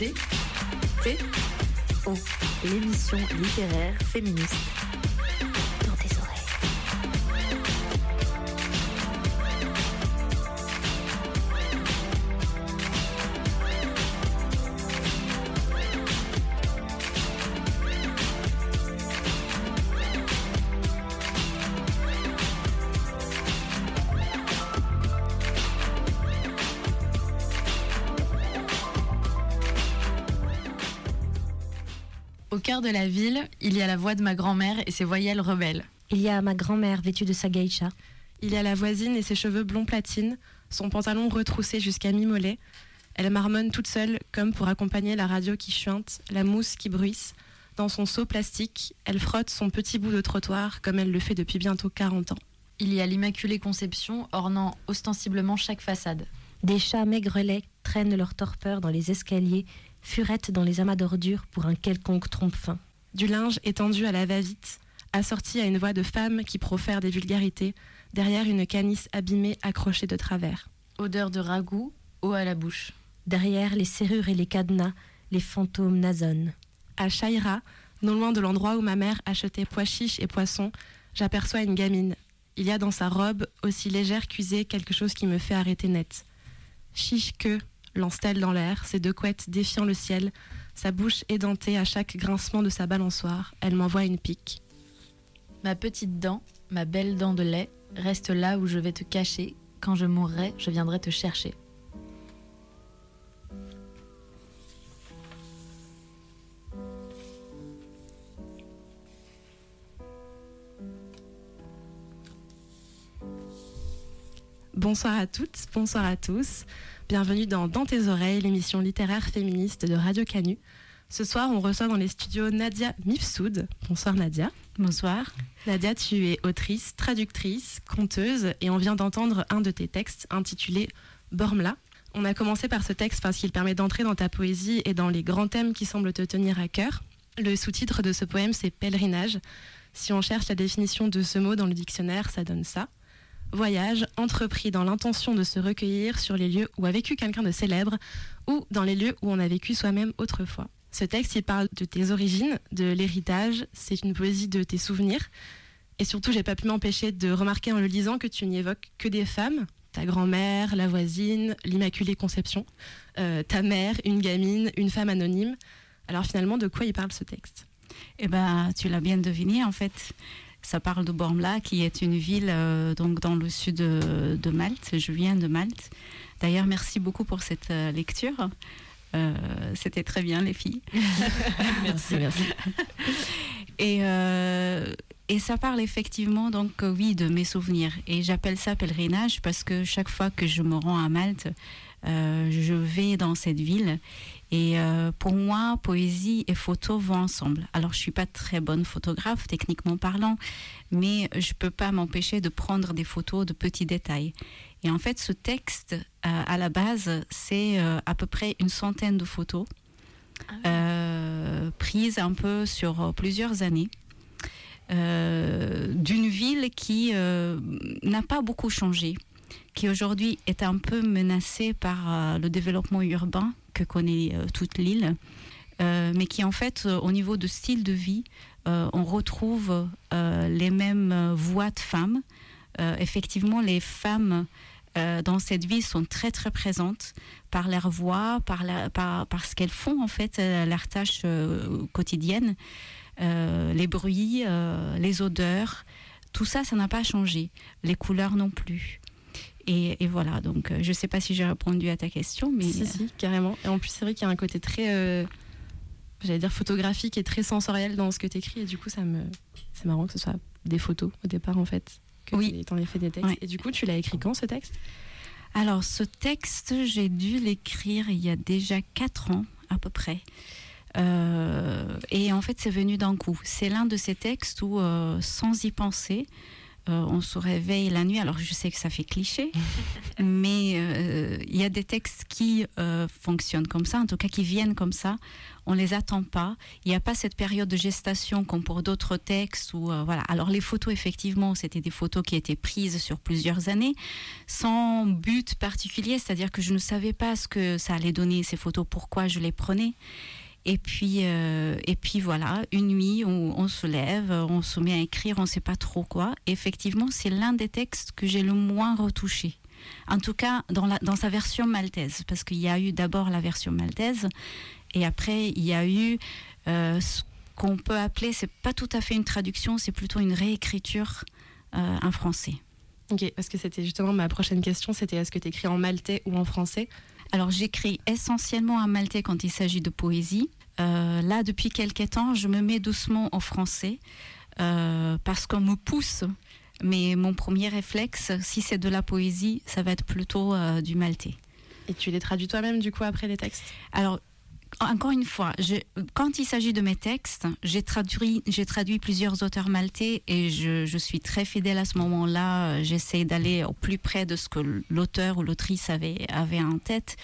D T O l'émission littéraire féministe. Cœur de la ville, il y a la voix de ma grand-mère et ses voyelles rebelles. Il y a ma grand-mère vêtue de sa geisha. Il y a la voisine et ses cheveux blonds platine, son pantalon retroussé jusqu'à mi-mollet. Elle marmonne toute seule, comme pour accompagner la radio qui chuinte, la mousse qui bruisse. Dans son seau plastique, elle frotte son petit bout de trottoir comme elle le fait depuis bientôt 40 ans. Il y a l'Immaculée Conception ornant ostensiblement chaque façade. Des chats maigrelets traînent leur torpeur dans les escaliers, furettent dans les amas d'ordures pour un quelconque trompe-fin. Du linge étendu à la va-vite, assorti à une voix de femme qui profère des vulgarités, derrière une canisse abîmée accrochée de travers. Odeur de ragoût, eau à la bouche. Derrière les serrures et les cadenas, les fantômes nasonnent. À Chaïra, non loin de l'endroit où ma mère achetait pois chiches et poissons, j'aperçois une gamine. Il y a dans sa robe, aussi légère qu'usée, quelque chose qui me fait arrêter net. Chiche que, lance-t-elle dans l'air, ses deux couettes défiant le ciel, sa bouche édentée à chaque grincement de sa balançoire, elle m'envoie une pique. Ma petite dent, ma belle dent de lait, reste là où je vais te cacher. Quand je mourrai, je viendrai te chercher. Bonsoir à toutes, bonsoir à tous. Bienvenue dans Dans tes oreilles, l'émission littéraire féministe de Radio Canu. Ce soir, on reçoit dans les studios Nadia Mifsoud. Bonsoir Nadia. Bonsoir. Nadia, tu es autrice, traductrice, conteuse et on vient d'entendre un de tes textes intitulé Bormla. On a commencé par ce texte parce qu'il permet d'entrer dans ta poésie et dans les grands thèmes qui semblent te tenir à cœur. Le sous-titre de ce poème, c'est Pèlerinage. Si on cherche la définition de ce mot dans le dictionnaire, ça donne ça. Voyage entrepris dans l'intention de se recueillir sur les lieux où a vécu quelqu'un de célèbre ou dans les lieux où on a vécu soi-même autrefois. Ce texte, il parle de tes origines, de l'héritage, c'est une poésie de tes souvenirs. Et surtout, j'ai pas pu m'empêcher de remarquer en le lisant que tu n'y évoques que des femmes. Ta grand-mère, la voisine, l'Immaculée Conception, euh, ta mère, une gamine, une femme anonyme. Alors finalement, de quoi il parle ce texte? Eh ben, tu l'as bien deviné en fait. Ça parle de Bormla, qui est une ville euh, donc dans le sud de, de, Malte. Je viens de Malte. D'ailleurs, merci beaucoup pour cette euh, lecture. Euh, C'était très bien, les filles. merci, merci. Et, euh, et ça parle effectivement, donc oui, de mes souvenirs. Et j'appelle ça pèlerinage parce que chaque fois que je me rends à Malte, euh, je vais dans cette ville. Et euh, pour moi, poésie et photo vont ensemble. Alors, je suis pas très bonne photographe, techniquement parlant, mais je peux pas m'empêcher de prendre des photos de petits détails. Et en fait, ce texte, euh, à la base, c'est euh, à peu près une centaine de photos euh, prises un peu sur plusieurs années. D'une ville qui n'a pas beaucoup changé, qui aujourd'hui est un peu menacée par le développement urbain que connaît euh, toute l'île, euh, mais qui en fait, euh, au niveau de style de vie, on retrouve les mêmes voix de femmes. Effectivement, les femmes dans cette ville sont très très présentes par leur voix, par, par, ce qu'elles font en fait, euh, leurs tâches quotidiennes, les bruits, les odeurs, tout ça, ça n'a pas changé. Les couleurs non plus. Et, et voilà, donc euh, je ne sais pas si j'ai répondu à ta question, mais Si, si, carrément. Et en plus, c'est vrai qu'il y a un côté très, euh, j'allais dire photographique et très sensoriel dans ce que tu écris. Et du coup, ça me, c'est marrant que ce soit des photos au départ, en fait. Que Oui. tu aies fait des textes. Ouais. Et du coup, tu l'as écrit quand ce texte? Alors, ce texte, j'ai dû l'écrire il y a déjà quatre ans, à peu près. Euh, et en fait, c'est venu d'un coup. C'est l'un de ces textes où, euh, sans y penser, euh, on se réveille la nuit. Alors je sais que ça fait cliché, mais euh, il y a des textes qui euh, fonctionnent comme ça, en tout cas qui viennent comme ça. On les attend pas. Il n'y a pas cette période de gestation comme pour d'autres textes. Ou voilà. Alors les photos, effectivement, c'était des photos qui étaient prises sur plusieurs années, sans but particulier, c'est-à-dire que je ne savais pas ce que ça allait donner ces photos, pourquoi je les prenais. Et puis, euh, et puis voilà, une nuit, on, on, se lève, on se met à écrire, on ne sait pas trop quoi. effectivement, c'est l'un des textes que j'ai le moins retouché. En tout cas, dans, la, dans sa version maltaise, parce qu'il y a eu d'abord la version maltaise, et après, il y a eu euh, ce qu'on peut appeler, c'est pas tout à fait une traduction, c'est plutôt une réécriture euh, en français. Ok, parce que c'était justement ma prochaine question, c'était est-ce que tu écris en maltais ou en français? Alors j'écris essentiellement en maltais quand il s'agit de poésie. Euh, là, depuis quelques temps, je me mets doucement en français euh, parce qu'on me pousse. Mais mon premier réflexe, si c'est de la poésie, ça va être plutôt euh, du maltais. Et tu les traduis toi-même du coup après les textes? Alors encore une fois, quand il s'agit de mes textes, j'ai traduit, plusieurs auteurs maltais et je, suis très fidèle à ce moment-là. J'essaie d'aller au plus près de ce que l'auteur ou l'autrice avait, en tête.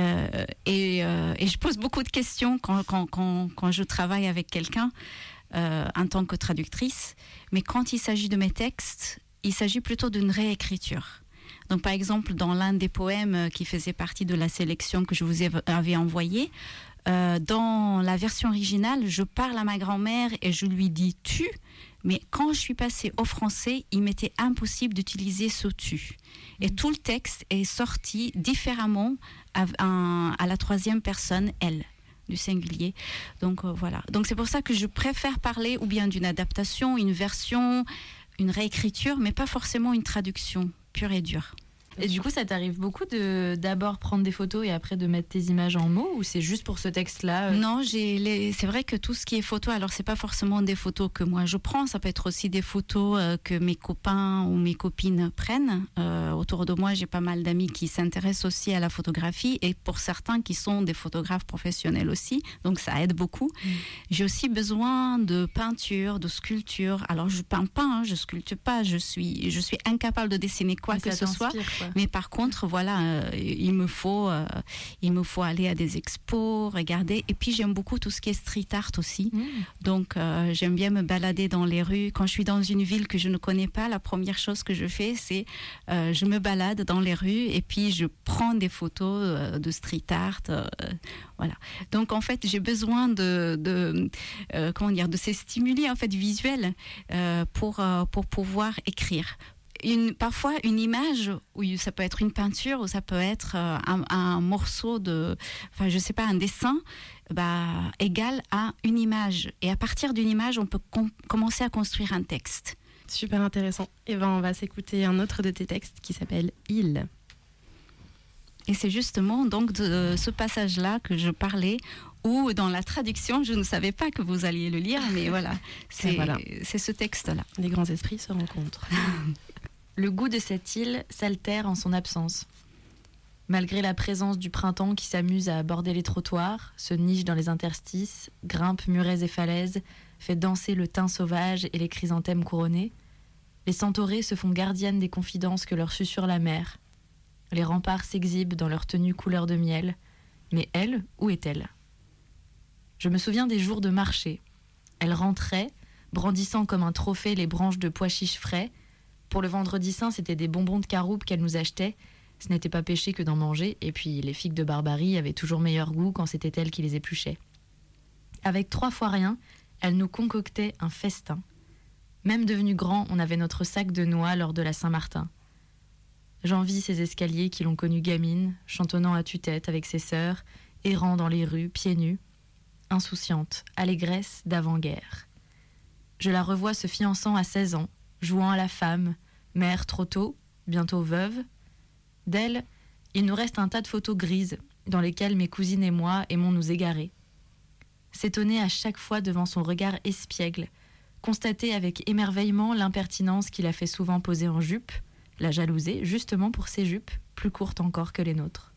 Euh, et, euh, et, je pose beaucoup de questions quand je travaille avec quelqu'un euh, en tant que traductrice. Mais quand il s'agit de mes textes, il s'agit plutôt d'une réécriture. Donc, par exemple, dans l'un des poèmes qui faisait partie de la sélection que je vous avais envoyé, euh, dans la version originale, je parle à ma grand-mère et je lui dis tu, mais quand je suis passée au français, il m'était impossible d'utiliser ce tu. Et tout le texte est sorti différemment à, à, à la troisième personne, elle du singulier. Donc euh, voilà. Donc c'est pour ça que je préfère parler ou bien d'une adaptation, une version, une réécriture, mais pas forcément une traduction pure et dure. Et du coup, ça t'arrive beaucoup de d'abord prendre des photos et après de mettre tes images en mots ou c'est juste pour ce texte-là euh Non, j'ai les... c'est vrai que tout ce qui est photo, alors c'est pas forcément des photos que moi je prends, ça peut être aussi des photos euh, que mes copains ou mes copines prennent. Euh, autour de moi, j'ai pas mal d'amis qui s'intéressent aussi à la photographie et pour certains qui sont des photographes professionnels aussi, donc ça aide beaucoup. Mmh. J'ai aussi besoin de peinture, de sculpture. Alors je peins pas, hein, je sculpte pas, je suis je suis incapable de dessiner quoi Mais que ce soit. Quoi. Mais par contre, voilà, euh, il me faut, euh, il me faut aller à des expos, regarder. Et puis j'aime beaucoup tout ce qui est street art aussi. Mmh. Donc euh, j'aime bien me balader dans les rues. Quand je suis dans une ville que je ne connais pas, la première chose que je fais, c'est je me balade dans les rues et puis je prends des photos de street art. voilà. Donc en fait, j'ai besoin de, de comment dire, de ces stimuli en fait visuels pour pour pouvoir écrire une, parfois une image, où ça peut être une peinture, ou ça peut être euh, un, un, morceau de, enfin je sais pas, un dessin, bah, égal à une image. Et à partir d'une image, on peut com commencer à construire un texte. Super intéressant. Et ben on va s'écouter un autre de tes textes qui s'appelle Il. Et c'est justement donc de ce passage-là que je parlais, où dans la traduction, je ne savais pas que vous alliez le lire, mais voilà, c'est voilà. ce texte-là. Les grands esprits se rencontrent. Le goût de cette île s'altère en son absence. Malgré la présence du printemps qui s'amuse à aborder les trottoirs, se niche dans les interstices, grimpe murets et falaises, fait danser le thym sauvage et les chrysanthèmes couronnés, les centaurées se font gardiennes des confidences que leur susurre la mer. Les remparts s'exhibent dans leur tenue couleur de miel, mais elle, où est-elle? Je me souviens des jours de marché. Elle rentrait, brandissant comme un trophée les branches de pois chiches frais, pour le vendredi saint, c'était des bonbons de caroube qu'elle nous achetait. Ce n'était pas péché que d'en manger, et puis les figues de Barbarie avaient toujours meilleur goût quand c'était elle qui les épluchait. Avec trois fois rien, elle nous concoctait un festin. Même devenu grand, on avait notre sac de noix lors de la Saint-Martin. J'envie ces escaliers qui l'ont connue gamine, chantonnant à tue-tête avec ses sœurs, errant dans les rues, pieds nus, insouciante, allégresse d'avant-guerre. Je la revois se fiançant à 16 ans, jouant à la femme, mère trop tôt, bientôt veuve. D'elle, il nous reste un tas de photos grises, dans lesquelles mes cousines et moi aimons nous égarer. S'étonner à chaque fois devant son regard espiègle, constater avec émerveillement l'impertinence qu'il a fait souvent poser en jupe, la jalouser justement pour ses jupes, plus courtes encore que les nôtres.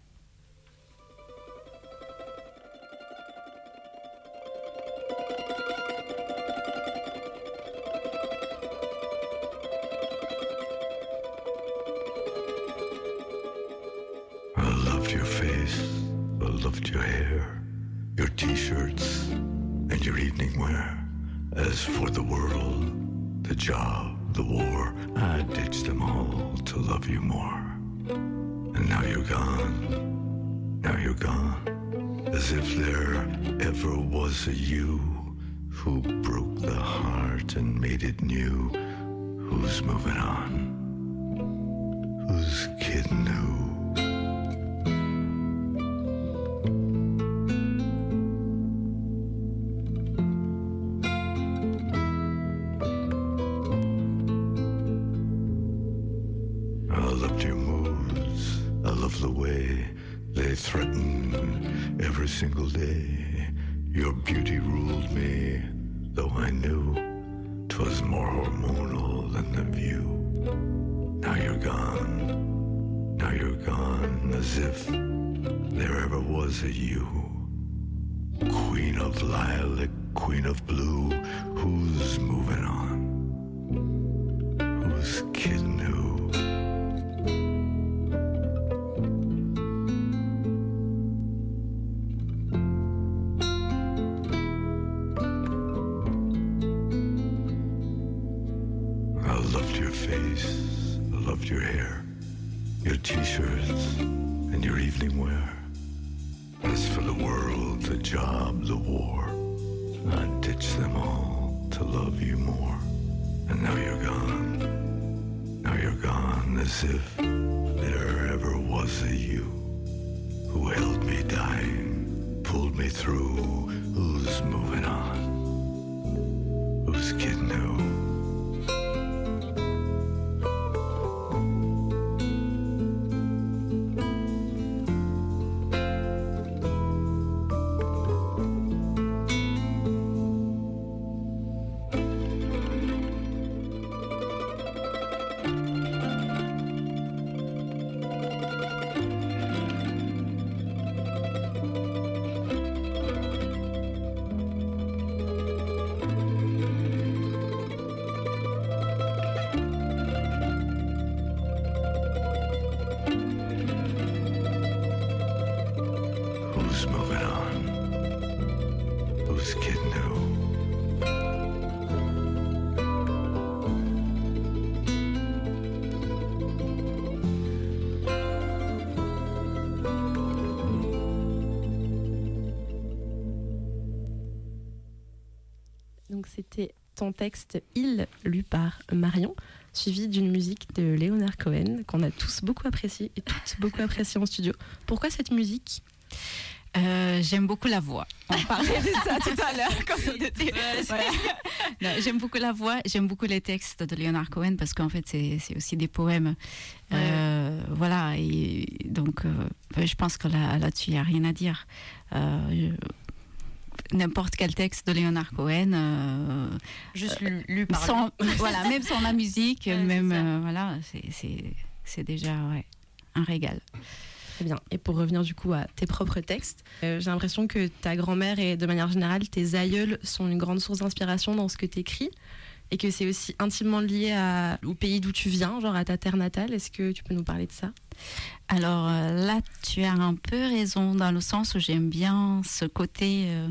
As if there ever was a you. Queen of lilac, queen of blue, who's moving on? Who's moving? Donc c'était ton texte Il, lu par Marion, suivi d'une musique de Leonard Cohen qu'on a tous beaucoup apprécié et toutes beaucoup apprécié en studio. Pourquoi cette musique? Euh, j'aime beaucoup la voix. On parlait de ça tout à l'heure quand on était. Voilà. J'aime beaucoup la voix, j'aime beaucoup les textes de Leonard Cohen parce qu'en fait c'est aussi des poèmes. Euh, voilà, et donc euh, je pense que là- là-dessus il n'y a rien à dire. N'importe quel texte de Leonard Cohen, Juste lu, lu par sans, voilà, même sans la musique, Ouais, même voilà, c'est- déjà ouais, un régal. Très bien. Et pour revenir du coup à tes propres textes, euh, j'ai l'impression que ta grand-mère et de manière générale tes aïeuls sont une grande source d'inspiration dans ce que tu écris et que c'est aussi intimement lié à- au pays d'où tu viens, genre à ta terre natale. Est-ce que tu peux nous parler de ça? Alors euh, là, tu as un peu raison dans le sens où j'aime bien ce côté, euh,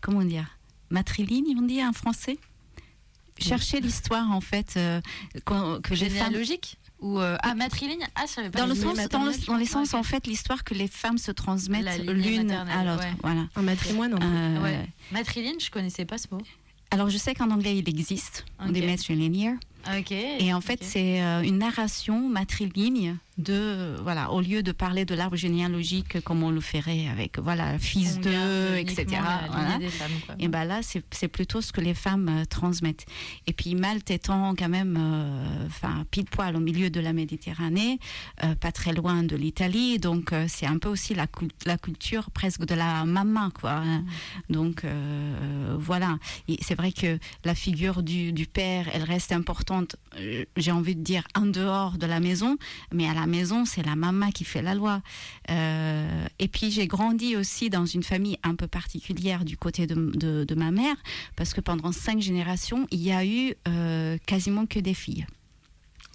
comment dire, matriligne, on dit en français? Chercher l'histoire en fait euh, qu'on- que les femmes Généalogique? Ou euh, ah matriligne Ah je pas. dans le sens dans, le- dans les sens Ouais, en fait l'histoire que les femmes se transmettent l'une à l'autre ouais. voilà Un matrimoine. Euh, Ouais. Matriligne, je connaissais pas ce mot. alors je sais qu'en anglais il existe on Ok. dit matrilinear Ok. Et en fait, c'est euh, une narration matriligne de voilà, au lieu de parler de l'arbre généalogique comme on le ferait avec voilà fils garde etc. voilà. femmes. Et ben là, c'est c'est plutôt ce que les femmes euh, transmettent. Et puis Malte étant quand même, euh, enfin pile poil au milieu de la Méditerranée, euh, pas très loin de l'Italie, donc c'est un peu aussi la, la culture presque de la maman, quoi. hein. Donc euh, voilà. C'est vrai que la figure du, du père, elle reste importante. J'ai envie de dire en dehors de la maison, mais à la maison, c'est la maman qui fait la loi. Euh, et puis j'ai grandi aussi dans une famille un peu particulière du côté de, ma mère, parce que pendant cinq générations, il y a eu euh, quasiment que des filles.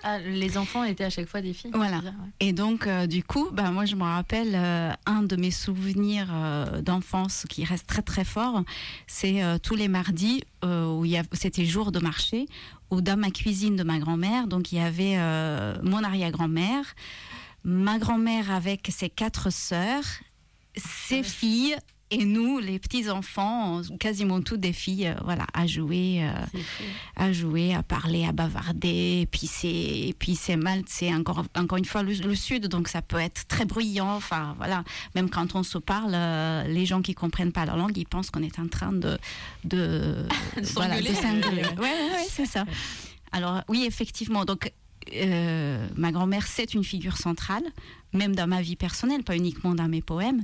Ah, les enfants étaient à chaque fois des filles. Voilà. ouais. Et donc, euh, du coup, bah, moi, je me rappelle euh, un de mes souvenirs euh, d'enfance qui reste très très fort. C'est tous les mardis où il c'était jour de marché, où dans ma cuisine de ma grand-mère, donc il y avait mon arrière-grand-mère, ma grand-mère avec ses quatre sœurs, ses Ouais. filles. Et nous, les petits enfants, quasiment toutes des filles, euh, voilà, à jouer. euh, à jouer, à parler, à bavarder. Et puis c'est, et puis c'est Malte, c'est encore, encore une fois le, le sud, donc ça peut être très bruyant. Enfin voilà, même quand on se parle, euh, les gens qui comprennent pas la langue, ils pensent qu'on est en train de, de, voilà, de s'engueuler. ouais, ouais, c'est ça. Alors oui, effectivement. Donc euh, ma grand-mère, c'est une figure centrale, même dans ma vie personnelle, pas uniquement dans mes poèmes.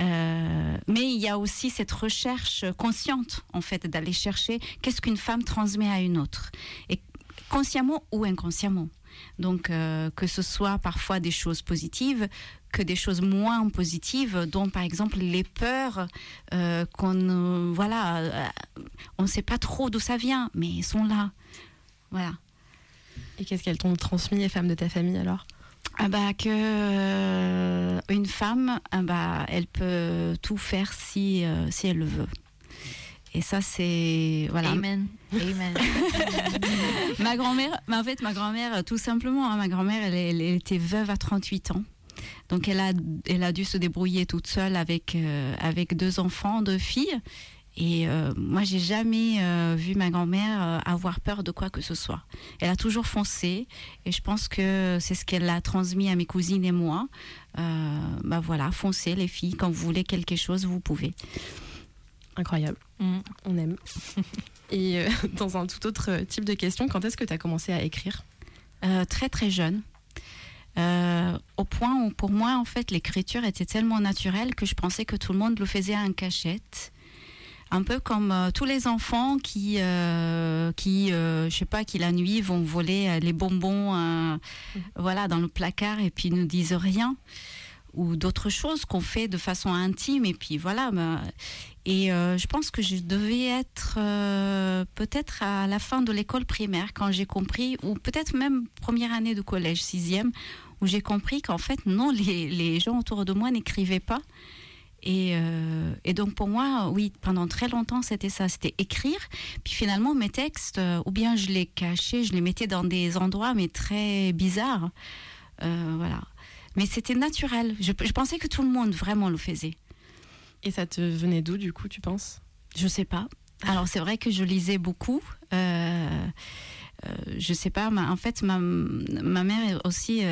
Euh, mais il y a aussi cette recherche consciente, en fait, d'aller chercher qu'est-ce qu'une femme transmet à une autre, et consciemment ou inconsciemment. Donc, euh, que ce soit parfois des choses positives, que des choses moins positives, dont par exemple les peurs qu'on, voilà, on ne sait pas trop d'où ça vient, mais elles sont là. Voilà. Et qu'est-ce qu'elles t'ont transmis, les femmes de ta famille alors? Ah bah que euh, une femme, ah bah, elle peut tout faire si euh, si elle le veut. Et ça c'est voilà. Amen. Amen. ma grand-mère, mais en fait ma grand-mère tout simplement, hein, ma grand-mère elle, elle était veuve à 38 ans. Donc elle a elle a dû se débrouiller toute seule avec euh, avec deux enfants, deux filles. Et euh, moi, j'ai jamais euh, vu ma grand-mère euh, avoir peur de quoi que ce soit. Elle a toujours foncé, et je pense que c'est ce qu'elle a transmis à mes cousines et moi. Euh, bah voilà, foncez les filles, quand vous voulez quelque chose, vous pouvez. Incroyable, Mm. on aime. Et euh, dans un tout autre type de question, quand est-ce que tu as commencé à écrire? Euh, très très jeune. Euh, au point où pour moi en fait l'écriture était tellement naturelle que je pensais que tout le monde le faisait en cachette. Un peu comme euh, tous les enfants qui, euh, qui euh, je sais pas, qui la nuit vont voler euh, les bonbons, euh, voilà, dans le placard et puis ne disent rien, ou d'autres choses qu'on fait de façon intime et puis voilà. bah, et je pense que je devais être peut-être à la fin de l'école primaire quand j'ai compris, ou peut-être même première année de collège, sixième, où j'ai compris qu'en fait, non, les, les gens autour de moi n'écrivaient pas. Et, euh, et donc pour moi, oui, pendant très longtemps, c'était ça, c'était écrire. Puis finalement, mes textes, euh, ou bien je les cachais, je les mettais dans des endroits, mais très bizarres. Euh, voilà. Mais c'était naturel. Je, je pensais que tout le monde vraiment le faisait. Et ça te venait d'où, du coup, tu penses? Je sais pas. Alors c'est vrai que je lisais beaucoup. Je sais pas. ma- en fait, ma, ma mère aussi,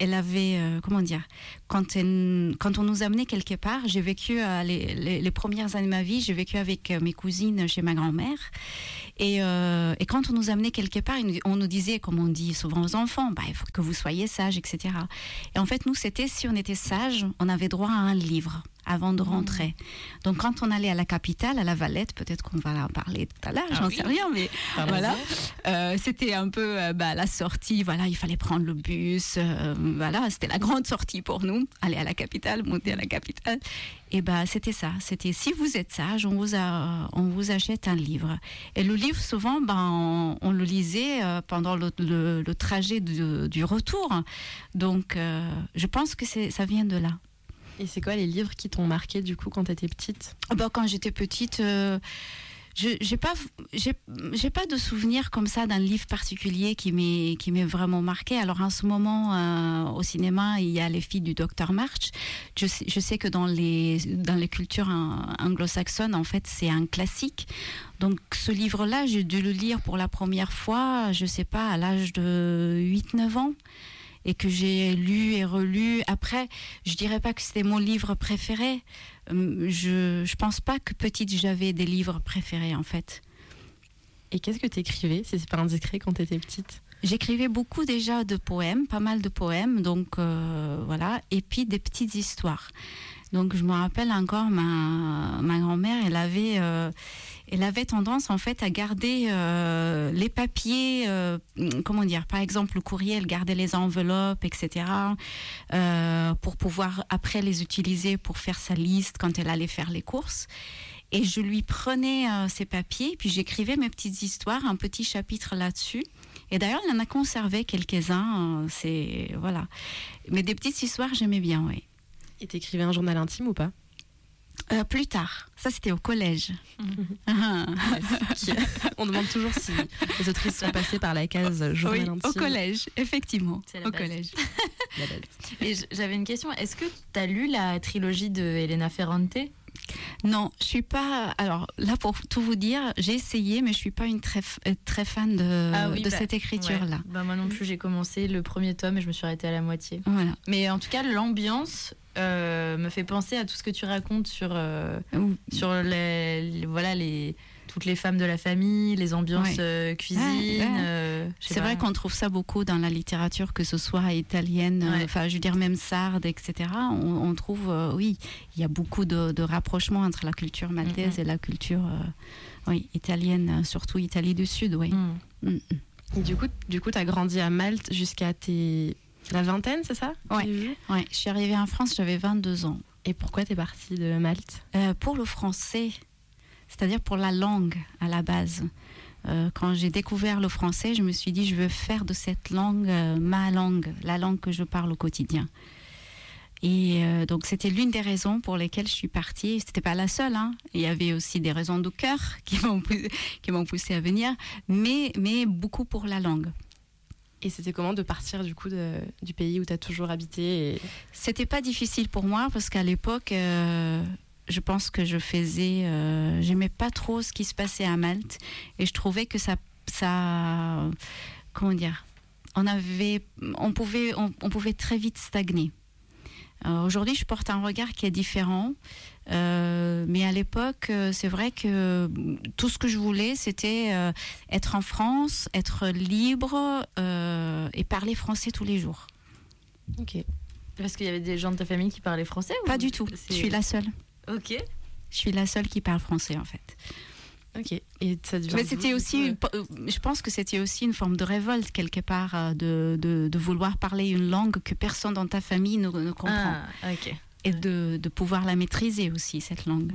elle avait euh, comment dire quand quand on nous amenait quelque part, j'ai vécu euh, les, premières années de ma vie, j'ai vécu avec euh, mes cousines chez ma grand-mère. Et, quand on nous amenait quelque part, on nous disait, comme on dit souvent aux enfants, bah, il faut que vous soyez sages, etc. Et en fait, nous, c'était si on était sage, on avait droit à un livre avant de rentrer. Donc, quand on allait à la capitale, à la Valette, peut-être qu'on va en parler tout à l'heure, Ah j'en oui. sais rien, mais voilà, Euh, c'était un peu euh, bah, la sortie. Voilà, il fallait prendre le bus. euh, voilà, c'était la grande sortie pour nous, aller à la capitale, monter à la capitale. Et bah, c'était ça. C'était si vous êtes sage, on vous a, on vous achète un livre. Et le livre, souvent, ben, on, on le lisait pendant le, le- le trajet du retour. Donc, je pense que ça vient de là. Et c'est quoi les livres qui t'ont marqué, du coup, quand t'étais petite? Bah, quand j'étais petite, euh, je j'ai pas pas de souvenir comme ça d'un livre particulier qui m'est vraiment marqué. Alors en ce moment euh, au cinéma, il y a les filles du docteur March. Je sais, je sais que dans les dans les cultures hein, anglo-saxonnes, en fait, c'est un classique. Donc ce livre-là, j'ai dû le lire pour la première fois, je sais pas, à l'âge de 8-9 ans et que j'ai lu et relu. Après, je dirais pas que c'était mon livre préféré. Hum, Je je pense pas que petite j'avais des livres préférés en fait. Et qu'est-ce que t'écrivais, si c'est pas indiscret, quand t'étais petite? J'écrivais beaucoup déjà de poèmes, pas mal de poèmes, donc euh, voilà, et puis des petites histoires. Donc je me rappelle encore ma, ma grand-mère, elle avait, euh, elle avait tendance en fait à garder euh, les papiers, euh, comment dire, par exemple le courrier, elle gardait les enveloppes, etc. euh, pour pouvoir après les utiliser pour faire sa liste quand elle allait faire les courses. Et je lui prenais ces papiers, puis j'écrivais mes petites histoires, un petit chapitre là-dessus. Et d'ailleurs, il en a conservé quelques-uns. C'est voilà. Mais des petites histoires, j'aimais bien, oui. Et t'écrivais un journal intime ou pas? Euh, plus tard, ça c'était au collège. Mhm. Ah, On demande toujours si les autrices sont passées par la case journal oui, intime. au collège, effectivement, C'est la au base. collège. La base. Et j'avais une question. Est-ce que tu as lu la trilogie de Elena Ferrante? Non, je suis pas. Alors là, pour tout vous dire, j'ai essayé, mais je suis pas une très euh, très fan de, Ah oui, de bah, cette écriture-là. Ouais. Bah, moi non plus, j'ai commencé le premier tome et je me suis arrêtée à la moitié. Voilà. Mais en tout cas, l'ambiance euh, me fait penser à tout ce que tu racontes sur, euh, sur les, les- voilà, les, toutes les femmes de la famille, les ambiances Ouais. euh, cuisine. Ouais, ouais. euh, C'est vrai qu'on trouve ça beaucoup dans la littérature, que ce soit italienne, Ouais. enfin, je veux dire même sarde, etc. On, on trouve, euh, oui, il y a beaucoup de, de rapprochements entre la culture maltaise et la culture, euh, oui, italienne, surtout Italie du Sud, oui. Mm. Du coup, du coup, t'as grandi à Malte jusqu'à tes la vingtaine, c'est ça vu Ouais, je suis arrivée en France, j'avais 22 ans. Et pourquoi t'es partie de Malte? Euh, pour le français, c'est-à-dire pour la langue à la base. Euh, quand j'ai découvert le français, je me suis dit, je veux faire de cette langue euh, ma langue, la langue que je parle au quotidien. Et donc c'était l'une des raisons pour lesquelles je suis partie. C'était pas la seule. hein. Il y avait aussi des raisons de cœur qui m'ont poussé, qui m'ont poussé à venir, mais mais beaucoup pour la langue. Et c'était comment de partir du coup du pays où t'as toujours habité et... C'était pas difficile pour moi parce qu'à l'époque, euh, je pense que je faisais, euh, j'aimais pas trop ce qui se passait à Malte et je trouvais que ça, ça, comment dire, on avait, on pouvait, on pouvait très vite stagner. Euh, Aujourd'hui, je porte un regard qui est différent, euh, mais à l'époque, euh, c'est vrai que tout ce que je voulais, c'était euh, être en France, être libre euh, et parler français tous les jours. Ok. Parce qu'il y avait des gens de ta famille qui parlaient français ou Pas du tout. Je suis la seule. Ok. Je suis la seule qui parle français en fait. Ok. Et ça devient Mais c'était aussi, une- je pense que c'était aussi une forme de révolte quelque part de, de, de vouloir parler une langue que personne dans ta famille ne, ne comprend Ah, ok. Et de, de pouvoir la maîtriser aussi cette langue.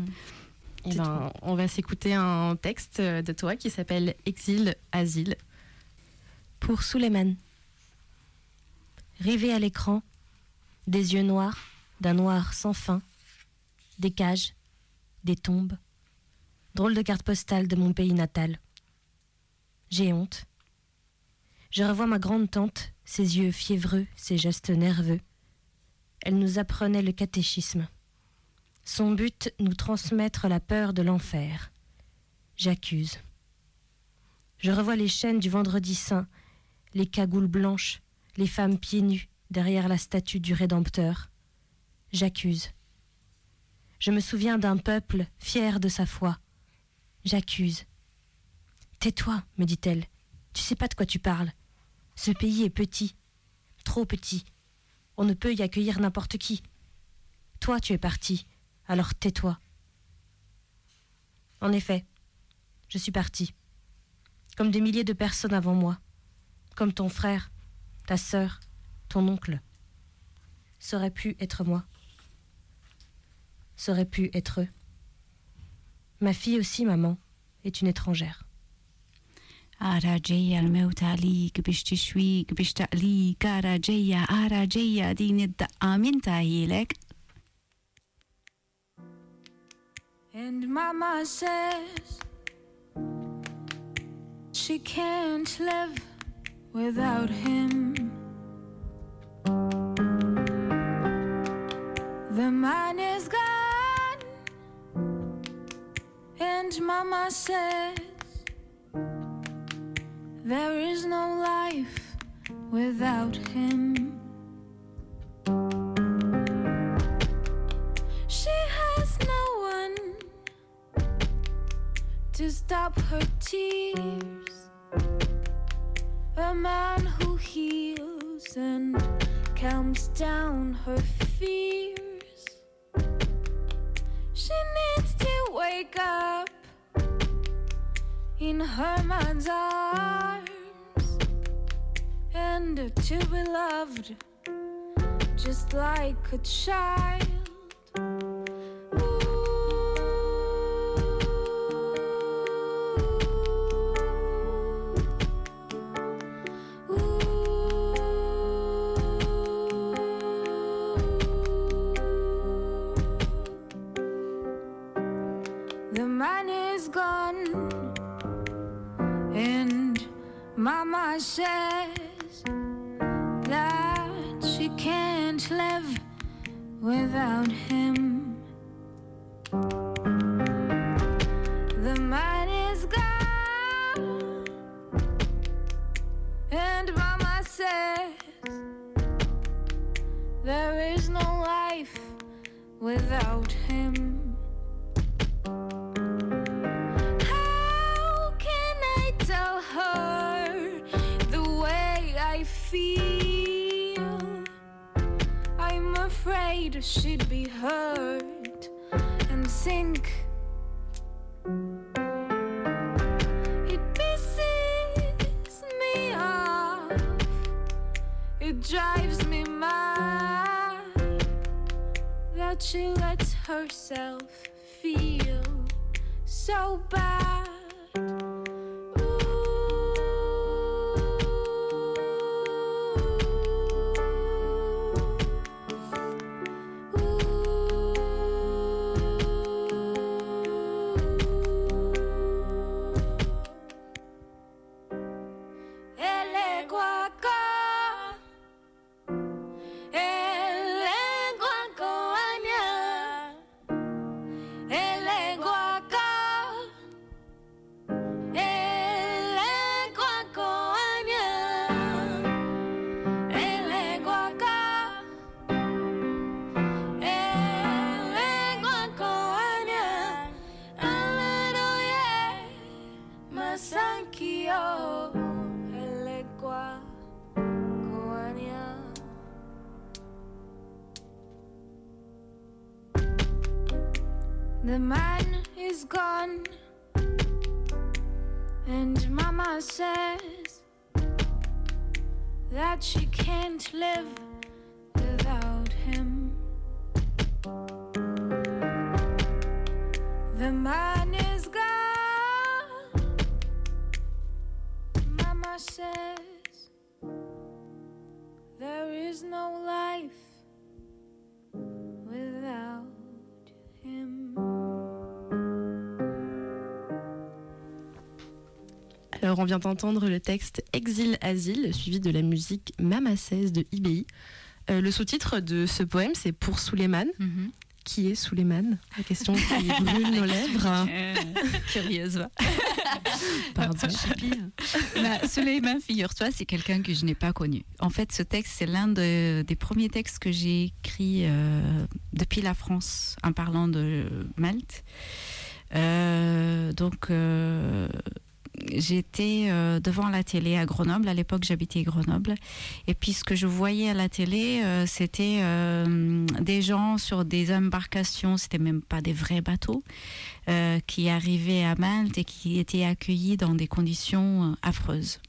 Eh ben, on va s'écouter un texte de toi qui s'appelle Exil, Asile. Pour Suleiman. Rivé à l'écran, des yeux noirs, d'un noir sans fin, des cages, des tombes, drôle de carte postale de mon pays natal. J'ai honte. Je revois ma grande tante, ses yeux fiévreux, ses gestes nerveux. Elle nous apprenait le catéchisme. Son but, nous transmettre la peur de l'enfer. J'accuse. Je revois les chaînes du vendredi saint, les cagoules blanches, les femmes pieds nus derrière la statue du Rédempteur. J'accuse. Je me souviens d'un peuple fier de sa foi. J'accuse. Tais-toi, me dit-elle. Tu sais pas de quoi tu parles. Ce pays est petit, trop petit. On ne peut y accueillir n'importe qui. Toi, tu es parti, alors tais-toi. En effet, je suis partie comme des milliers de personnes avant moi, comme ton frère, ta sœur, ton oncle. Ça aurait pu être moi. Ça aurait pu être eux. Ma fille aussi, maman, est une étrangère. Ara ġeja l-mewt għalik biex tixwik biex taqlik, ara ġeja, ara ġeja din id-daqqa minn taħilek. And mama says she can't live without him. The man is gone, and mama says. There is no life without him. She has no one to stop her tears. A man who heals and calms down her fears. She needs to wake up in her man's arms and to be loved just like a child. On vient d'entendre le texte Exil-Asile, suivi de la musique Mama 16 de IBI. Euh, le sous-titre de ce poème, c'est Pour Suleiman. Mhm. Qui est Suleiman? La question qui brûle nos lèvres. Euh, curieuse, va. Pardon. Bah, Suleiman, figure-toi, c'est quelqu'un que je n'ai pas connu. En fait, ce texte, c'est l'un de- des premiers textes que j'ai écrit euh, depuis la France en parlant de Malte. Donc, j'étais euh, devant la télé à Grenoble. À l'époque, j'habitais Grenoble. Et puis, ce que je voyais à la télé, euh, c'était euh, des gens sur des embarcations, c'était même pas des vrais bateaux, qui arrivaient à Malte et qui étaient accueillis dans des conditions affreuses.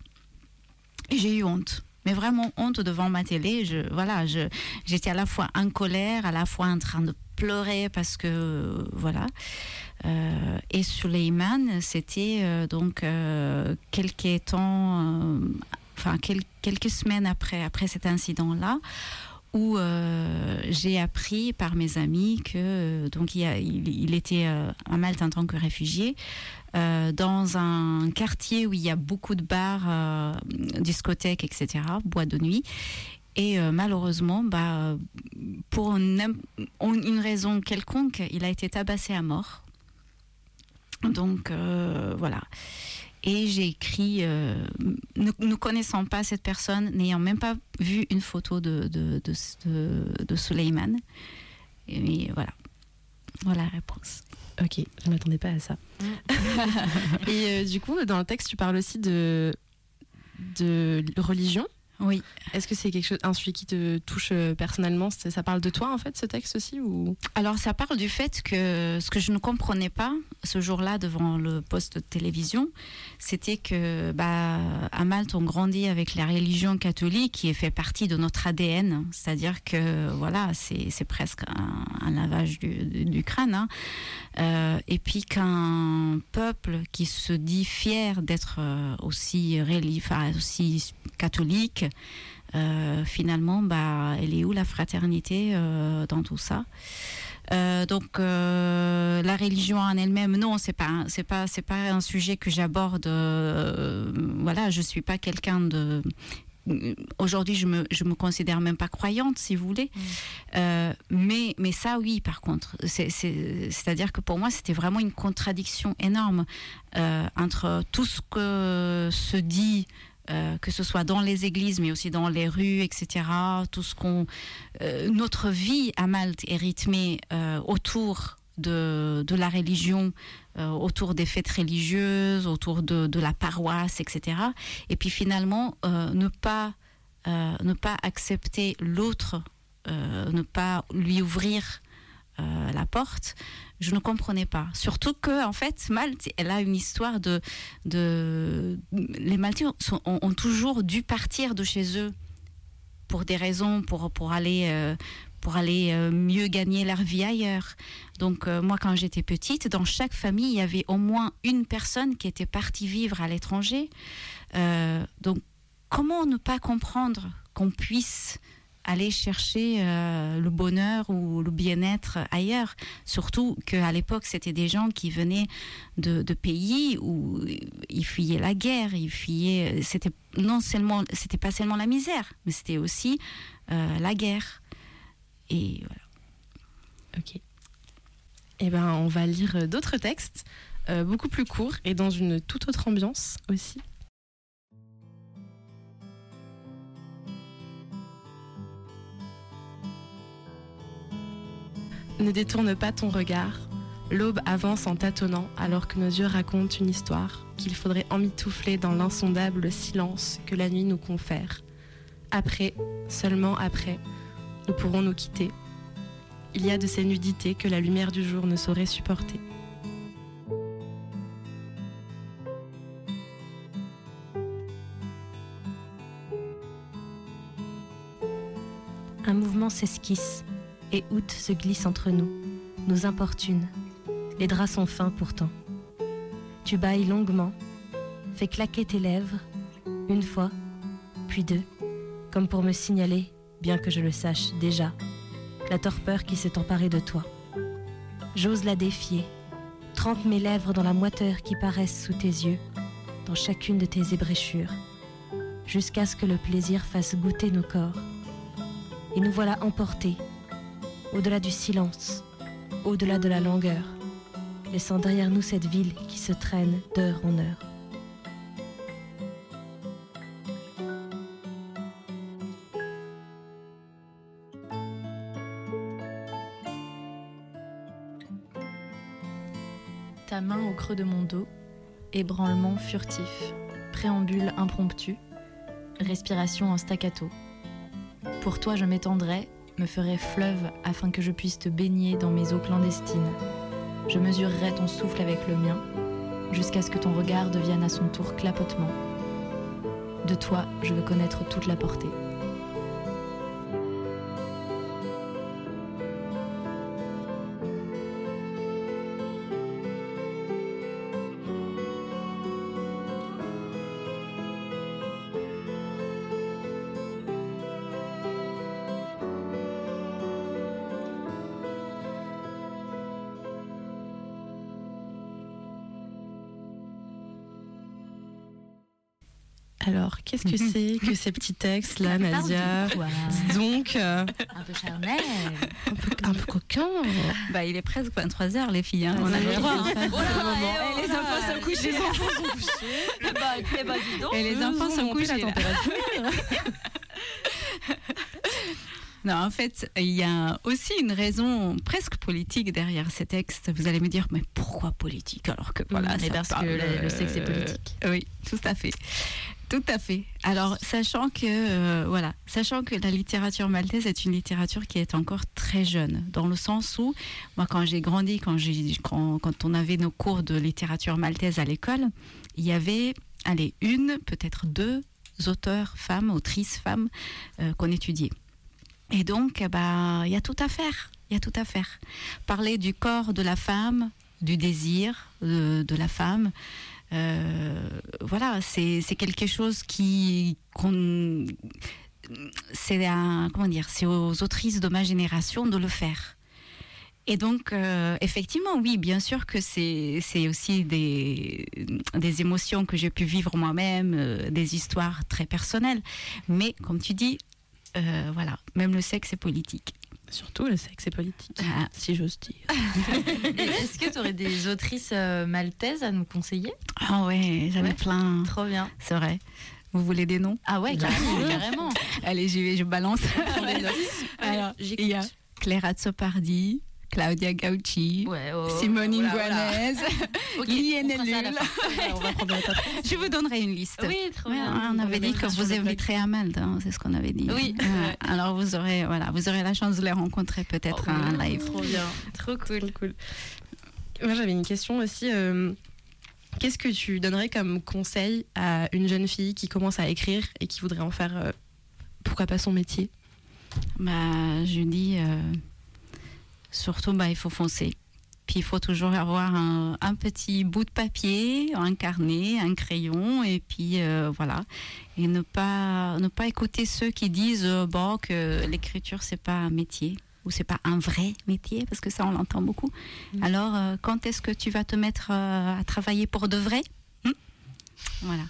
Et j'ai eu honte. Mais vraiment honte devant ma télé. Je, voilà, je, j'étais à la fois en colère, à la fois en train de pleurer parce que, euh, voilà. Euh, et Suleiman, c'était euh, donc euh, quelques temps, enfin quel- quelques semaines après, après cet incident-là, où j'ai appris par mes amis que donc il, était à Malte en tant que réfugié euh, dans un quartier où il y a beaucoup de bars, euh, discothèques, etc., boîtes de nuit. Et euh, malheureusement, bah, pour une, raison quelconque, il a été tabassé à mort. Donc voilà. Et j'ai écrit, euh, ne, connaissant pas cette personne, n'ayant même pas vu une photo de, de, de Suleiman. Et voilà. Voilà la réponse. Ok, je ne m'attendais pas à ça. Et euh, du coup, dans le texte, tu parles aussi de, de religion. Oui. Est-ce que c'est quelque chose, un sujet qui te touche euh, personnellement? Ça parle de toi, en fait, ce texte aussi ou... Alors, ça parle du fait que ce que je ne comprenais pas ce jour-là devant le poste de télévision, c'était que bah, à Malte, on grandit avec la religion catholique qui fait partie de notre ADN. C'est-à-dire que voilà, c'est presque un, lavage du, crâne. hein. Euh, et puis qu'un peuple qui se dit fier d'être euh, aussi, aussi catholique, euh, finalement, bah, elle est où la fraternité dans tout ça? Euh, donc euh, la religion en elle-même, non, c'est pas, c'est pas, c'est pas un sujet que j'aborde. euh, voilà, je suis pas quelqu'un de. Aujourd'hui, je me, je me considère même pas croyante, si vous voulez. Euh, mais, mais ça, oui, par contre, c'est, c'est, c'est-à-dire que pour moi, c'était vraiment une contradiction énorme entre tout ce que se dit. Euh, que ce soit dans les églises, mais aussi dans les rues, etc. Tout ce qu'on, euh, notre vie à Malte est rythmée euh, autour de, la religion, autour des fêtes religieuses, autour de, de la paroisse, etc. Et puis finalement, ne pas ne pas accepter l'autre, ne pas lui ouvrir euh, la porte, je ne comprenais pas. Surtout que en fait, Malte, elle a une histoire de, de les Maltais ont, toujours dû partir de chez eux pour des raisons, pour pour aller euh, pour aller euh, mieux gagner leur vie ailleurs. Donc moi, quand j'étais petite, dans chaque famille, il y avait au moins une personne qui était partie vivre à l'étranger. Donc comment ne pas comprendre qu'on puisse aller chercher euh, le bonheur ou le bien-être ailleurs Surtout qu'à l'époque, c'était des gens qui venaient de, pays où ils fuyaient la guerre, ils fuyaient. C'était non seulement, c'était pas seulement la misère, mais c'était aussi euh, la guerre. Et voilà. Ok. Eh ben, on va lire d'autres textes, euh, beaucoup plus courts et dans une toute autre ambiance aussi. Ne détourne pas ton regard. L'aube avance en tâtonnant alors que nos yeux racontent une histoire qu'il faudrait emmitoufler dans l'insondable silence que la nuit nous confère. Après, seulement après, nous pourrons nous quitter il y a de ces nudités que la lumière du jour ne saurait supporter. Un mouvement s'esquisse et août se glisse entre nous, nous importune. Les draps sont fins pourtant. Tu bailles longuement, fais claquer tes lèvres, une fois, puis deux, comme pour me signaler, bien que je le sache déjà, la torpeur qui s'est emparée de toi. J'ose la défier, trempe mes lèvres dans la moiteur qui paraissent sous tes yeux, dans chacune de tes ébréchures, jusqu'à ce que le plaisir fasse goûter nos corps. Et nous voilà emportés, au-delà du silence, au-delà de la langueur, laissant derrière nous cette ville qui se traîne d'heure en heure. Ta main au creux de mon dos, ébranlement furtif, préambule impromptu, respiration en staccato. Pour toi je m'étendrai, me ferai fleuve afin que je puisse te baigner dans mes eaux clandestines. Je mesurerai ton souffle avec le mien, jusqu'à ce que ton regard devienne à son tour clapotement. De toi, je veux connaître toute la portée. Qu'est-ce que c'est que ces petits textes là, Nadia Dis donc, euh, Un peu charnel. un, peu, un peu coquin. Bah, il est presque 23h, les filles. hein. On a c'est le droit. Oh là là, Eh, les enfants sont couchés. Et les enfants sont couchés. là. température. Non, en fait, il y a aussi une raison presque politique derrière ces textes. Vous allez me dire, mais pourquoi politique alors que voilà, ça parce que le sexe est euh, politique. Oui, tout à fait, tout à fait. Alors, sachant que euh, voilà, sachant que la littérature maltaise est une littérature qui est encore très jeune, dans le sens où moi, quand j'ai grandi, quand quand, quand on avait nos cours de littérature maltaise à l'école, il y avait, allez, une, peut-être deux auteurs femmes, autrices femmes euh, qu'on étudiait. Et donc, eh ben, il y a tout à faire. Il y a tout à faire. Parler du corps de la femme, du désir de, de la femme, euh, voilà, c'est quelque chose qui c'est comment dire, c'est aux autrices de ma génération de le faire. Et donc, euh, effectivement, oui, bien sûr que c'est aussi des, des émotions que j'ai pu vivre moi-même, euh, des histoires très personnelles. Mais comme tu dis, euh, voilà, même le sexe est politique. Surtout le sexe est politique, Ah. si j'ose dire. Et Est-ce que tu aurais des autrices euh, maltaises à nous conseiller? Ah ouais, j'en ai Ouais. plein. Trop bien. C'est vrai. Vous voulez des noms? Ah ouais, carrément, carrément. Allez, j'y vais, je balance. Alors, il y a Clara Tsopardi, Claudia Gauchi, Ouais, oh, Simone voilà, voilà. Iguanez. Ok, Liane on fera ça à la Ellul. fin. Ouais, on va prendre le top. Je vous donnerai une liste. Oui, trop Ouais, bien. on avait dit que vous inviterez à Malte, hein, c'est ce qu'on avait dit. Oui. Ouais, Alors vous aurez, voilà, vous aurez la chance de les rencontrer peut-être Oh, un live. Trop bien. Trop cool. Trop cool. Moi, j'avais une question aussi. euh, Qu'est-ce que tu donnerais comme conseil à une jeune fille qui commence à écrire et qui voudrait en faire, euh, pourquoi pas son métier? Bah, je dis euh, surtout, bah, il faut foncer. Puis il faut toujours avoir un, un petit bout de papier, un carnet, un crayon, et puis euh, voilà. Et ne pas, ne pas écouter ceux qui disent euh, bon, que l'écriture, c'est pas un métier ou c'est pas un vrai métier, parce que ça, on l'entend beaucoup. Alors, euh, quand est-ce que tu vas te mettre à travailler pour de vrai Hmm Voilà.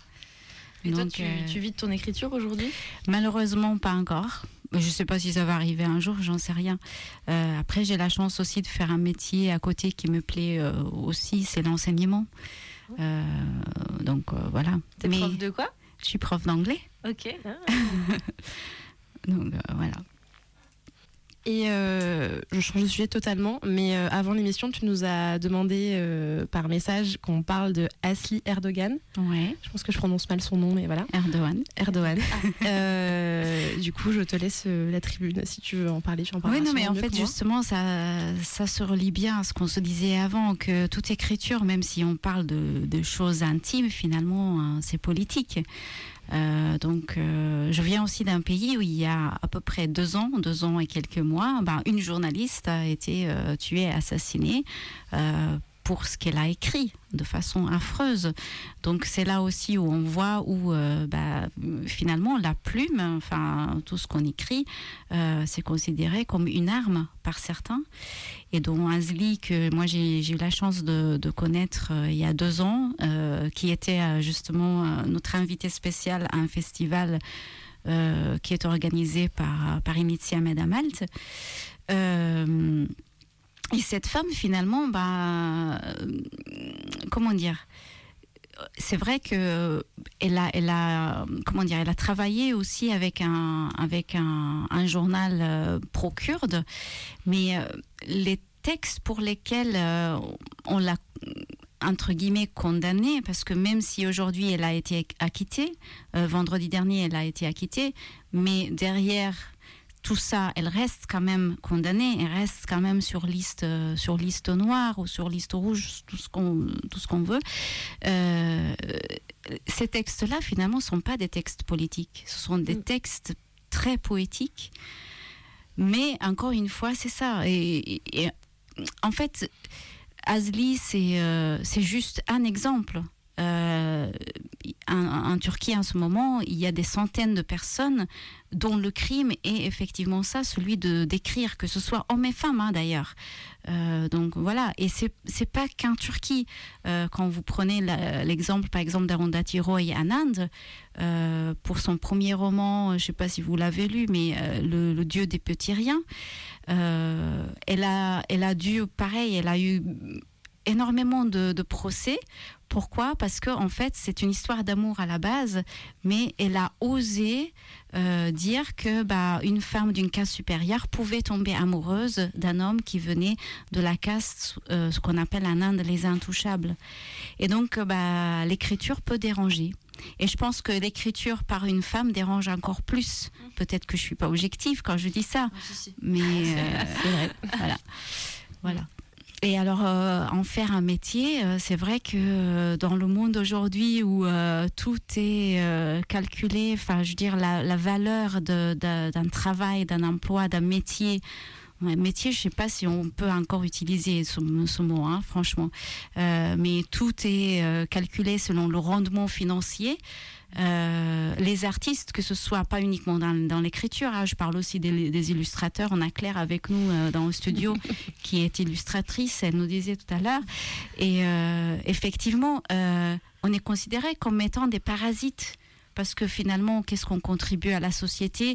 Et toi, Donc, tu, euh, tu vis de ton écriture aujourd'hui? Malheureusement, pas encore. Je ne sais pas si ça va arriver un jour, j'en sais rien. Euh, après, j'ai la chance aussi de faire un métier à côté qui me plaît euh, aussi, c'est l'enseignement. Euh, donc voilà. T'es prof de quoi? je suis prof d'anglais. Ok. Donc euh, voilà. Et euh, je change de sujet totalement, mais euh, avant l'émission, tu nous as demandé euh, par message qu'on parle de Asli Erdogan. Ouais. Je pense que je prononce mal son nom, mais voilà. Erdogan. Erdogan. Du coup, je te laisse la tribune si tu veux en parler. Tu en Oui, parleras non, mais en fait, justement, ça, ça se relie bien à ce qu'on se disait avant, que toute écriture, même si on parle de, de choses intimes, finalement, hein, c'est politique. Euh, donc, euh, je viens aussi d'un pays où il y a à peu près deux ans, deux ans et quelques mois, ben, une journaliste a été euh, tuée, assassinée. Pour ce qu'elle a écrit de façon affreuse. Donc c'est là aussi où on voit où euh, bah, finalement la plume, enfin tout ce qu'on écrit, euh, c'est considéré comme une arme par certains. Et dont Azli, que moi j'ai eu la chance de, de connaître euh, il y a deux ans, qui était justement notre invité spécial à un festival qui est organisé par, par Initia Med à Malte. Euh, et cette femme, finalement, bah, euh, comment dire c'est vrai que elle a, elle a, comment dire, elle a travaillé aussi avec un, avec un, journal euh, pro-kurde, mais euh, les textes pour lesquels euh, on l'a entre guillemets condamnée, parce que même si aujourd'hui elle a été acquittée, euh, vendredi dernier elle a été acquittée, mais derrière tout ça, elle reste quand même condamnée, elle reste quand même sur liste, euh, sur liste noire ou sur liste rouge, tout ce qu'on, tout ce qu'on veut. Euh, ces textes-là, finalement, ne sont pas des textes politiques. Ce sont des textes très poétiques. Mais encore une fois, c'est ça. Et, et- et en fait, Azli, c'est euh, c'est juste un exemple. Euh, en, Turquie, en ce moment, il y a des centaines de personnes dont le crime est effectivement ça, celui d'écrire, que ce soit hommes et femmes hein, d'ailleurs. Euh, donc voilà, et c'est c'est pas qu'en Turquie. Euh, quand vous prenez l'exemple, par exemple, d'Arundhati Roy en Inde, euh, pour son premier roman, je ne sais pas si vous l'avez lu, mais le, Dieu des petits riens, elle a elle a dû, pareil, elle a eu énormément de procès. Pourquoi? Parce que en fait, c'est une histoire d'amour à la base, mais elle a osé euh, dire que bah, une femme d'une caste supérieure pouvait tomber amoureuse d'un homme qui venait de la caste, euh, ce qu'on appelle en Inde les intouchables. Et donc, euh, bah, l'écriture peut déranger. Et je pense que l'écriture par une femme dérange encore plus. Peut-être que je suis pas objective quand je dis ça, mais euh, c'est vrai. Voilà. Voilà. Et alors, euh, en faire un métier, euh, c'est vrai que euh, dans le monde aujourd'hui où euh, tout est euh, calculé, enfin, je veux dire, la, la valeur d'un travail, d'un emploi, d'un métier métier, je sais pas si on peut encore utiliser ce, ce mot, hein, franchement. Euh, mais tout est euh, calculé selon le rendement financier. Euh, les artistes, que ce soit pas uniquement dans, dans l'écriture, hein, je parle aussi des, des illustrateurs. On a Claire avec nous euh, dans le studio qui est illustratrice, elle nous disait tout à l'heure. Et euh, effectivement, euh, on est considéré comme étant des parasites parce que finalement, qu'est-ce qu'on contribue à la société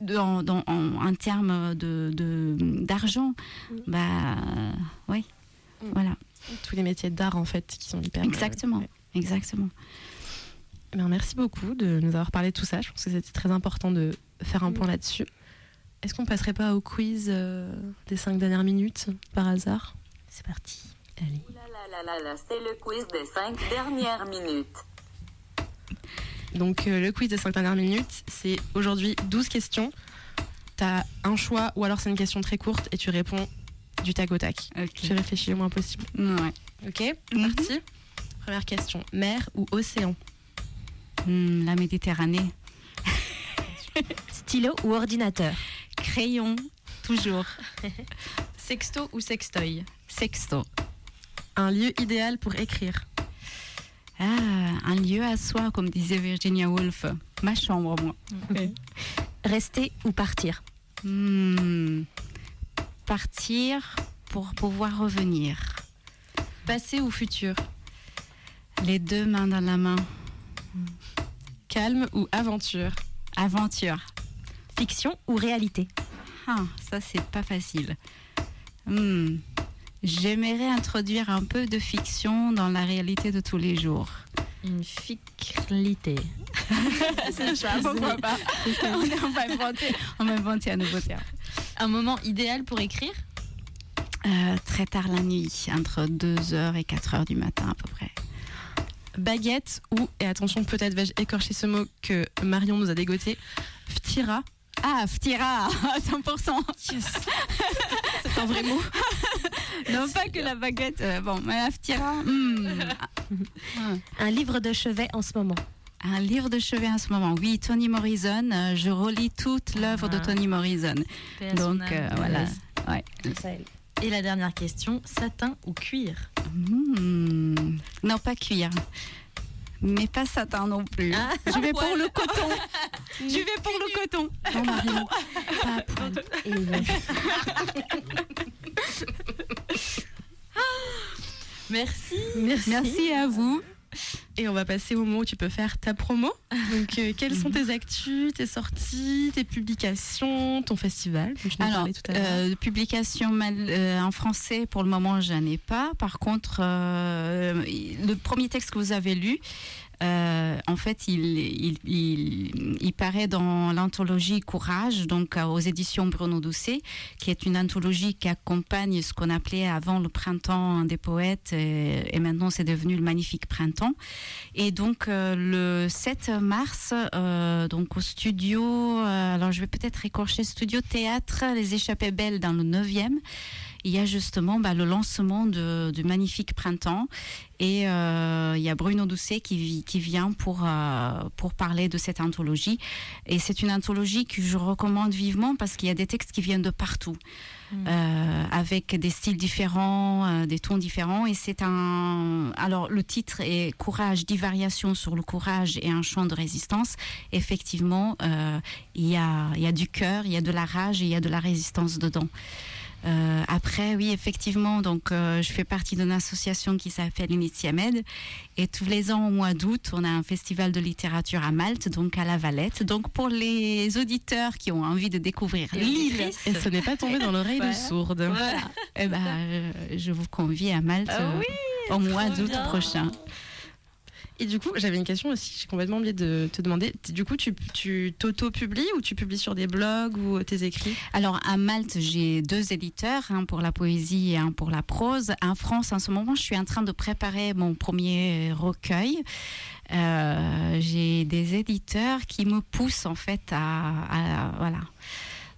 dans, dans- en, en termes de, de- d'argent? Bah, oui, Mm. voilà, Tous les métiers d'art, en fait, qui sont hyper. exactement, ouais. exactement. Eh bien, merci beaucoup de nous avoir parlé de tout ça. Je pense que c'était très important de faire un point là-dessus. Est-ce qu'on passerait pas au quiz euh, des cinq dernières minutes, par hasard? C'est parti. Allez. C'est le quiz des cinq dernières minutes. Donc, euh, le quiz des cinq dernières minutes, c'est aujourd'hui 12 questions. Tu as un choix, ou alors c'est une question très courte, et tu réponds du tac au tac. Ok. Tu réfléchis le moins possible. Ouais. Ok Parti Première question. Mer ou océan? Hmm, la Méditerranée. Stylo ou ordinateur Crayon, toujours. Sexto ou sextoy Sexto. Un lieu idéal pour écrire Ah, un lieu à soi, comme disait Virginia Woolf. Ma chambre, moi. Rester ou partir Hmm, Partir pour pouvoir revenir. Passé ou futur? Les deux mains dans la main. Calme ou aventure Aventure. Fiction ou réalité? Ah, ça, c'est pas facile. Hmm, J'aimerais introduire un peu de fiction dans la réalité de tous les jours. Une ficlité. C'est ça, pourquoi pas on, est- on va inventer, on va inventer un nouveau terme. Un moment idéal pour écrire? Euh, très tard la nuit, entre 2h et 4h du matin à peu près. Baguette ou, et attention, peut-être vais-je écorcher ce mot que Marion nous a dégoté, ftira. Ah, Ftira, à 100%. C'est un vrai mot. Non, pas que la baguette. euh, bon, mais la Ftira. Un livre de chevet en ce moment Un livre de chevet en ce moment. Oui, Toni Morrison. euh, je relis toute l'œuvre de Ah. Toni Morrison. Donc euh, voilà. Ouais. Et la dernière question, satin ou cuir? Hmm. Non, pas cuir. Mais pas satin non plus. Ah, je vais pour le coton. je vais pour le coton. Non, Marion, pas à poil. Et non. Merci. Merci. Merci à vous. Et on va passer au moment où tu peux faire ta promo. Donc, euh, quelles sont tes actus, tes sorties, tes publications, ton festival? Alors, tout à euh, publication mal- euh, en français, pour le moment, je n'en ai pas. Par contre, le premier texte que vous avez lu, euh, en fait, il, il, il, paraît dans l'anthologie Courage, donc euh, aux éditions Bruno Doucet, qui est une anthologie qui accompagne ce qu'on appelait avant le printemps des poètes, et, et maintenant c'est devenu le magnifique printemps. Et donc euh, le 7 mars, euh, donc au studio, euh, alors je vais peut-être écorcher studio théâtre Les Échappées Belles dans le 9e. Il y a justement bah, le lancement de- du magnifique printemps et euh, il y a Bruno Doucet qui, vi- qui vient pour, euh, pour parler de cette anthologie. Et c'est une anthologie que je recommande vivement parce qu'il y a des textes qui viennent de partout. euh, avec des styles différents, des tons différents. Et c'est un. Alors, le titre est Courage, dix variations sur le courage et un chant de résistance. Effectivement, il y, a, il y a du cœur, il y a de la rage et il y a de la résistance dedans. Euh, après, oui, effectivement, donc euh, je fais partie d'une association qui s'appelle Initiamed et tous les ans au mois d'août, on a un festival de littérature à Malte, donc à La Valette. Donc pour les auditeurs qui ont envie de découvrir l'île, Et ce n'est pas tombé dans l'oreille de sourde. voilà, eh ben, euh, je vous convie à Malte Ah au mois d'août prochain. Et du coup, j'avais une question aussi, j'ai complètement oublié de te demander. Du coup, tu t'auto-publies ou tu publies sur des blogs ou tes écrits? Alors à Malte, j'ai deux éditeurs, un pour la poésie et un pour la prose. En France, en ce moment, je suis en train de préparer mon premier recueil. Euh, j'ai des éditeurs qui me poussent en fait à, à- voilà.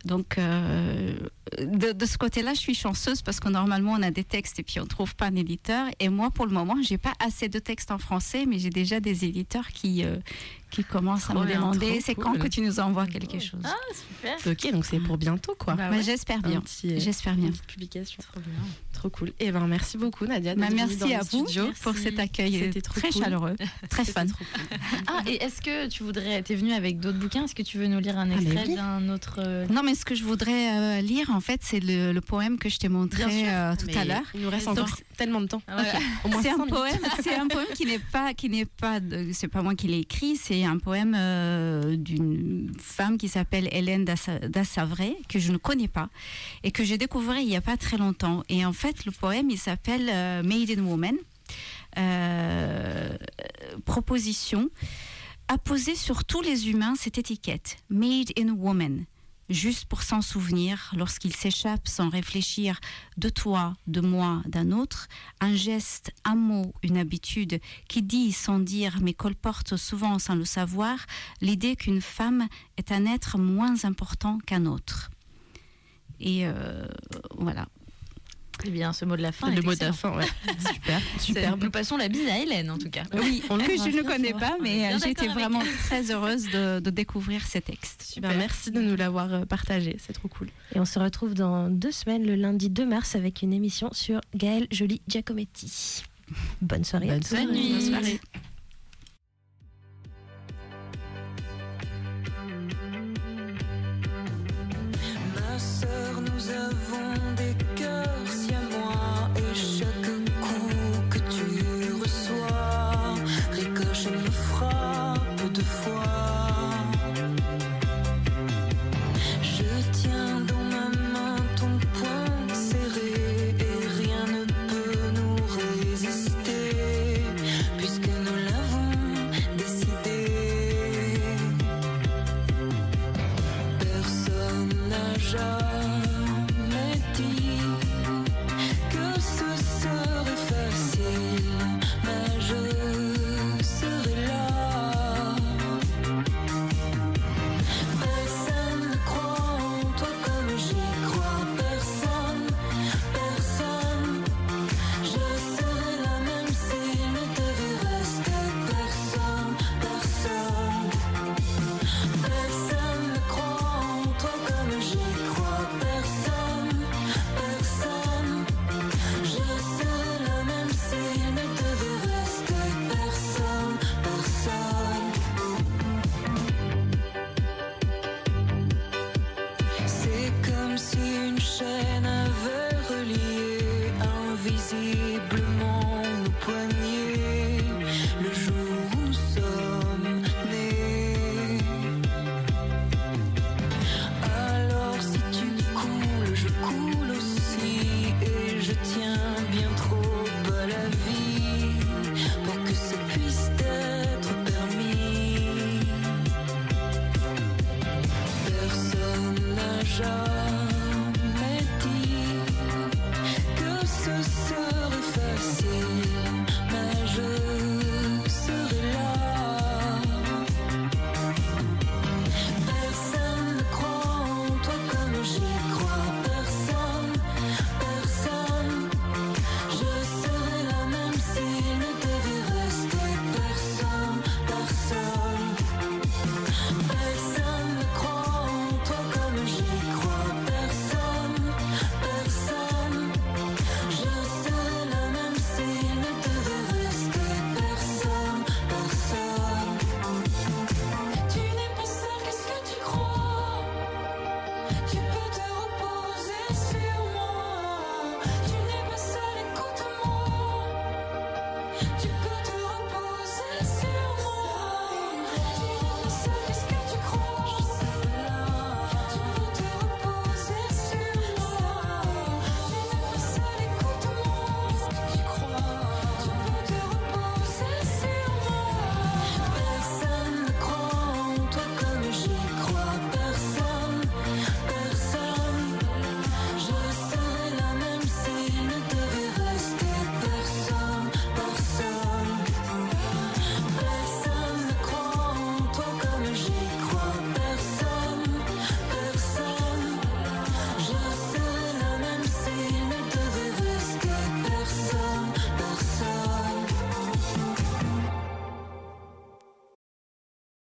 Donc euh, de, de ce côté-là, je suis chanceuse parce que normalement, on a des textes et puis on trouve pas un éditeur. Et moi, pour le moment, j'ai pas assez de textes en français, mais j'ai déjà des éditeurs qui, euh, qui commencent à me bien, demander c'est cool. quand que tu nous envoies quelque chose. Ah, super. Ok, donc c'est pour bientôt quoi. Bah Bah, ouais. J'espère bien. euh, J'espère bien. petite publication. Trop bien. Trop cool. Et ben merci beaucoup Nadia. Bah, venue merci dans le à vous studio. pour cet accueil C'était trop très cool. chaleureux, très C'était fun. trop cool. Ah, et est-ce que tu voudrais. T'es venu avec d'autres bouquins? Est-ce que tu veux nous lire un Ah, extrait d'un autre. euh, Non, mais ce que je voudrais euh, lire, en fait, c'est le, le poème que je t'ai montré euh, tout Mais à l'heure. Il nous reste encore tellement de temps. Ah, C'est un poème, c'est un poème qui n'est pas, qui n'est pas, c'est pas moi qui l'ai écrit, c'est un poème euh, d'une femme qui s'appelle Hélène Dassa- Dassavray que je ne connais pas et que j'ai découvert il y a pas très longtemps. Et en fait, le poème il s'appelle euh, Made in Woman. Proposition apposer sur tous les humains cette étiquette Made in Woman juste pour s'en souvenir lorsqu'il s'échappe sans réfléchir de toi, de moi, d'un autre, un geste, un mot, une habitude qui dit sans dire mais colporte souvent sans le savoir l'idée qu'une femme est un être moins important qu'un autre. Et euh, voilà. Eh bien, ce mot de la fin. le est mot de la fin, ouais. Super, super. Nous passons la bise à Hélène, en tout cas. Oui, On que je ne connais pas, mais euh, j'étais vraiment elle. très heureuse de, de découvrir ces textes. Super. Ben, merci de nous l'avoir euh, partagé, c'est trop cool. Et on se retrouve dans deux semaines, le lundi 2 mars, avec une émission sur Gaël Jolie Giacometti. Bonne soirée. à Bonne tous. soirée. nuit. Bonne soirée. you.